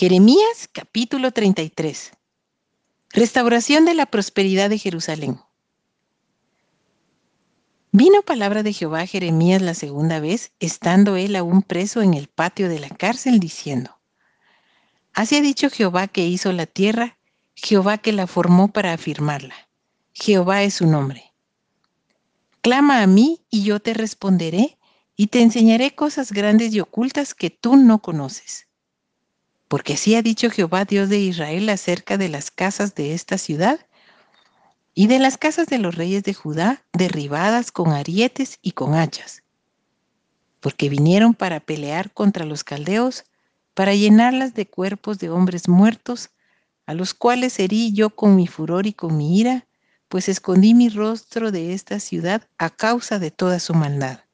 Jeremías capítulo 33. Restauración de la prosperidad de Jerusalén. Vino palabra de Jehová a Jeremías la segunda vez, estando él aún preso en el patio de la cárcel, diciendo, Así ha dicho Jehová que hizo la tierra, Jehová que la formó para afirmarla. Jehová es su nombre. Clama a mí y yo te responderé y te enseñaré cosas grandes y ocultas que tú no conoces. Porque así ha dicho Jehová Dios de Israel acerca de las casas de esta ciudad y de las casas de los reyes de Judá derribadas con arietes y con hachas, porque vinieron para pelear contra los caldeos, para llenarlas de cuerpos de hombres muertos, a los cuales herí yo con mi furor y con mi ira, pues escondí mi rostro de esta ciudad a causa de toda su maldad.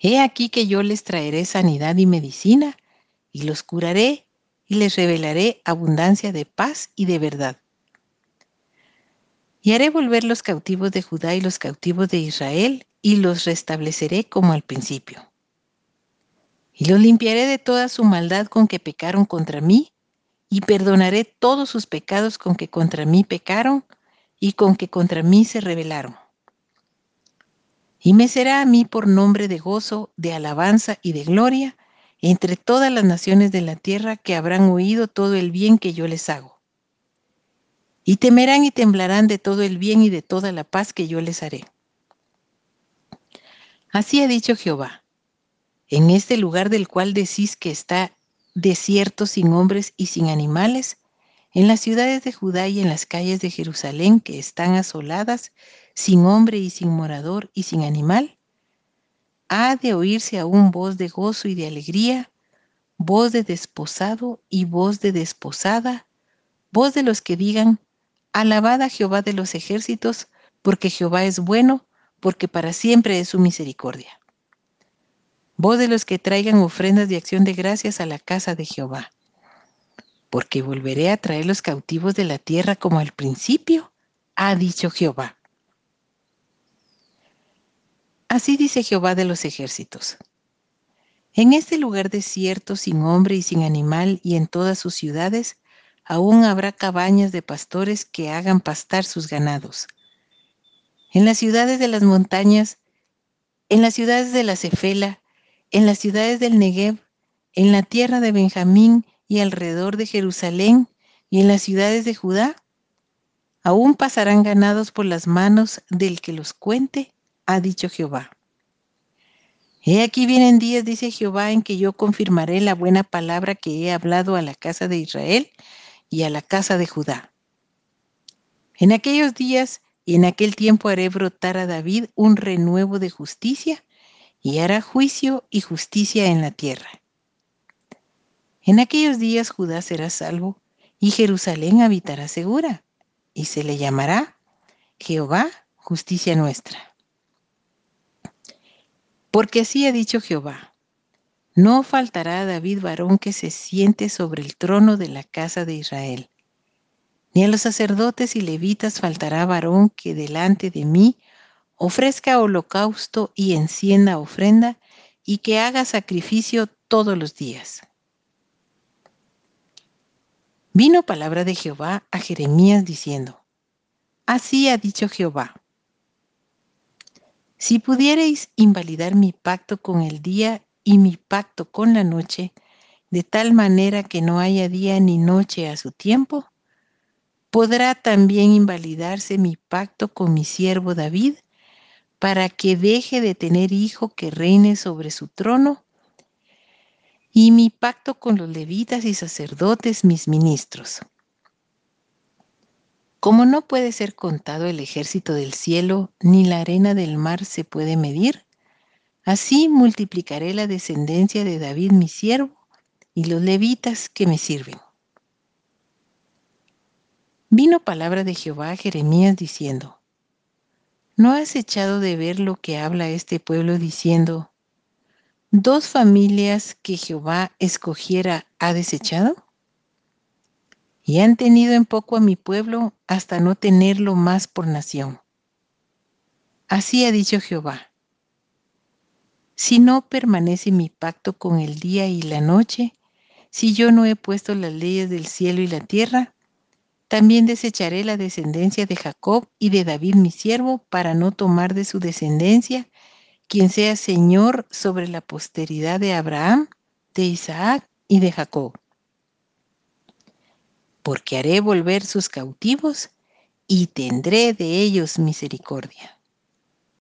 He aquí que yo les traeré sanidad y medicina, y los curaré y les revelaré abundancia de paz y de verdad. Y haré volver los cautivos de Judá y los cautivos de Israel, y los restableceré como al principio. Y los limpiaré de toda su maldad con que pecaron contra mí, y perdonaré todos sus pecados con que contra mí pecaron y con que contra mí se rebelaron. Y me será a mí por nombre de gozo, de alabanza y de gloria, entre todas las naciones de la tierra que habrán oído todo el bien que yo les hago. Y temerán y temblarán de todo el bien y de toda la paz que yo les haré. Así ha dicho Jehová, en este lugar del cual decís que está desierto sin hombres y sin animales, en las ciudades de Judá y en las calles de Jerusalén que están asoladas, sin hombre y sin morador y sin animal, ha de oírse aún voz de gozo y de alegría, voz de desposado y voz de desposada, voz de los que digan, alabad a Jehová de los ejércitos, porque Jehová es bueno, porque para siempre es su misericordia. Voz de los que traigan ofrendas de acción de gracias a la casa de Jehová. Porque volveré a traer los cautivos de la tierra como al principio, ha dicho Jehová. Así dice Jehová de los ejércitos. En este lugar desierto, sin hombre y sin animal, y en todas sus ciudades, aún habrá cabañas de pastores que hagan pastar sus ganados. En las ciudades de las montañas, en las ciudades de la Cefela, en las ciudades del Negev, en la tierra de Benjamín y alrededor de Jerusalén, y en las ciudades de Judá, aún pasarán ganados por las manos del que los cuente ha dicho Jehová. He aquí vienen días, dice Jehová, en que yo confirmaré la buena palabra que he hablado a la casa de Israel y a la casa de Judá. En aquellos días y en aquel tiempo haré brotar a David un renuevo de justicia y hará juicio y justicia en la tierra. En aquellos días Judá será salvo y Jerusalén habitará segura y se le llamará Jehová, justicia nuestra. Porque así ha dicho Jehová, no faltará a David varón que se siente sobre el trono de la casa de Israel, ni a los sacerdotes y levitas faltará varón que delante de mí ofrezca holocausto y encienda ofrenda y que haga sacrificio todos los días. Vino palabra de Jehová a Jeremías diciendo, Así ha dicho Jehová, si pudierais invalidar mi pacto con el día y mi pacto con la noche, de tal manera que no haya día ni noche a su tiempo, podrá también invalidarse mi pacto con mi siervo David, para que deje de tener hijo que reine sobre su trono, y mi pacto con los levitas y sacerdotes, mis ministros como no puede ser contado el ejército del cielo, ni la arena del mar se puede medir, así multiplicaré la descendencia de David mi siervo y los levitas que me sirven. Vino palabra de Jehová a Jeremías diciendo, ¿No has echado de ver lo que habla este pueblo diciendo, dos familias que Jehová escogiera ha desechado? Y han tenido en poco a mi pueblo hasta no tenerlo más por nación. Así ha dicho Jehová. Si no permanece mi pacto con el día y la noche, si yo no he puesto las leyes del cielo y la tierra? También desecharé la descendencia de Jacob y de David mi siervo para no tomar de su descendencia quien sea Señor sobre la posteridad de Abraham, de Isaac y de Jacob. Porque haré volver sus cautivos y tendré de ellos misericordia.